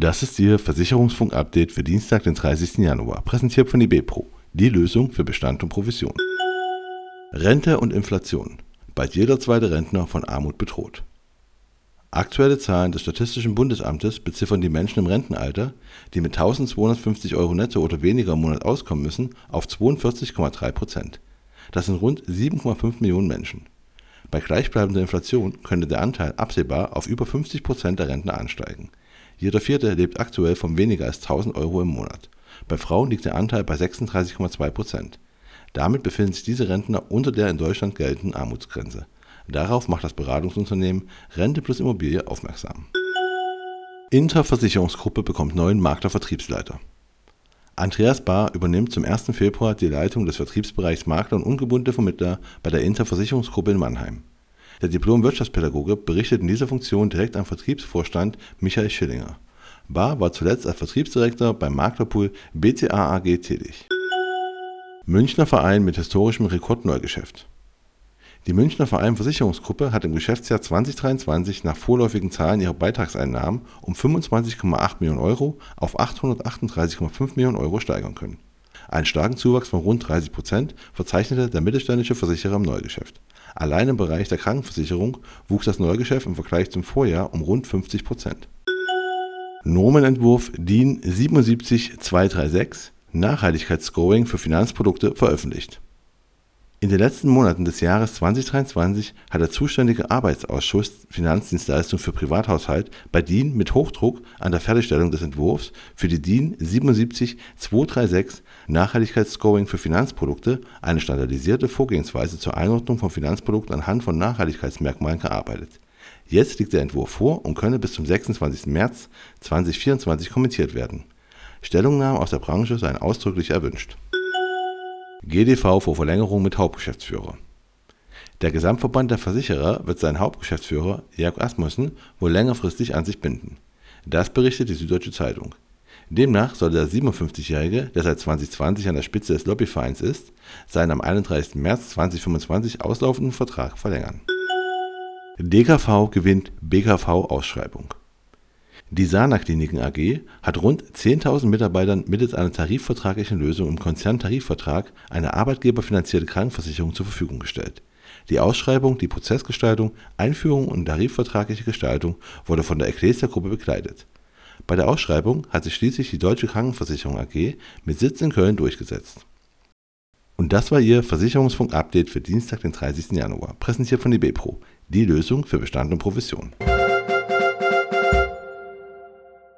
Das ist Ihr Versicherungsfunk-Update für Dienstag, den 30. Januar, präsentiert von IBPRO, die Lösung für Bestand und Provision. Rente und Inflation. Bald jeder zweite Rentner von Armut bedroht. Aktuelle Zahlen des Statistischen Bundesamtes beziffern die Menschen im Rentenalter, die mit 1250 Euro netto oder weniger im Monat auskommen müssen, auf 42,3 Prozent. Das sind rund 7,5 Millionen Menschen. Bei gleichbleibender Inflation könnte der Anteil absehbar auf über 50 Prozent der Rentner ansteigen. Jeder Vierte lebt aktuell von weniger als 1000 Euro im Monat. Bei Frauen liegt der Anteil bei 36,2 Prozent. Damit befinden sich diese Rentner unter der in Deutschland geltenden Armutsgrenze. Darauf macht das Beratungsunternehmen Rente plus Immobilie aufmerksam. Inter Versicherungsgruppe bekommt neuen Makler Vertriebsleiter. Andreas Bahr übernimmt zum 1. Februar die Leitung des Vertriebsbereichs Makler und ungebundene Vermittler bei der Inter Versicherungsgruppe in Mannheim. Der Diplom-Wirtschaftspädagoge berichtet in dieser Funktion direkt am Vertriebsvorstand Michael Schillinger. Bar war zuletzt als Vertriebsdirektor beim Maklerpool BCA AG tätig. Münchner Verein mit historischem Rekordneugeschäft. Die Münchner Verein Versicherungsgruppe hat im Geschäftsjahr 2023 nach vorläufigen Zahlen ihre Beitragseinnahmen um 25,8 Millionen Euro auf 838,5 Millionen Euro steigern können. Einen starken Zuwachs von rund 30 Prozent verzeichnete der mittelständische Versicherer im Neugeschäft. Allein im Bereich der Krankenversicherung wuchs das Neugeschäft im Vergleich zum Vorjahr um rund 50 Prozent. Normenentwurf DIN 77236 Nachhaltigkeitsscoring für Finanzprodukte veröffentlicht in den letzten Monaten des Jahres 2023 hat der zuständige Arbeitsausschuss Finanzdienstleistung für Privathaushalt bei DIN mit Hochdruck an der Fertigstellung des Entwurfs für die DIN 77236 Nachhaltigkeitsscoring für Finanzprodukte eine standardisierte Vorgehensweise zur Einordnung von Finanzprodukten anhand von Nachhaltigkeitsmerkmalen gearbeitet. Jetzt liegt der Entwurf vor und könne bis zum 26. März 2024 kommentiert werden. Stellungnahmen aus der Branche seien ausdrücklich erwünscht GDV vor Verlängerung mit Hauptgeschäftsführer. Der Gesamtverband der Versicherer wird seinen Hauptgeschäftsführer, Jörg Asmussen, wohl längerfristig an sich binden. Das berichtet die Süddeutsche Zeitung. Demnach soll der 57-Jährige, der seit 2020 an der Spitze des Lobbyvereins ist, seinen am 31. März 2025 auslaufenden Vertrag verlängern. DKV gewinnt BKV-Ausschreibung. Die Sana Kliniken AG hat rund 10.000 Mitarbeitern mittels einer tarifvertraglichen Lösung im Konzerntarifvertrag eine arbeitgeberfinanzierte Krankenversicherung zur Verfügung gestellt. Die Ausschreibung, die Prozessgestaltung, Einführung und tarifvertragliche Gestaltung wurde von der Ecclesia-Gruppe begleitet. Bei der Ausschreibung hat sich schließlich die Deutsche Krankenversicherung AG mit Sitz in Köln durchgesetzt. Und das war Ihr Versicherungsfunk-Update für Dienstag, den 30. Januar, präsentiert von die BPRO, die Lösung für Bestand und Provision.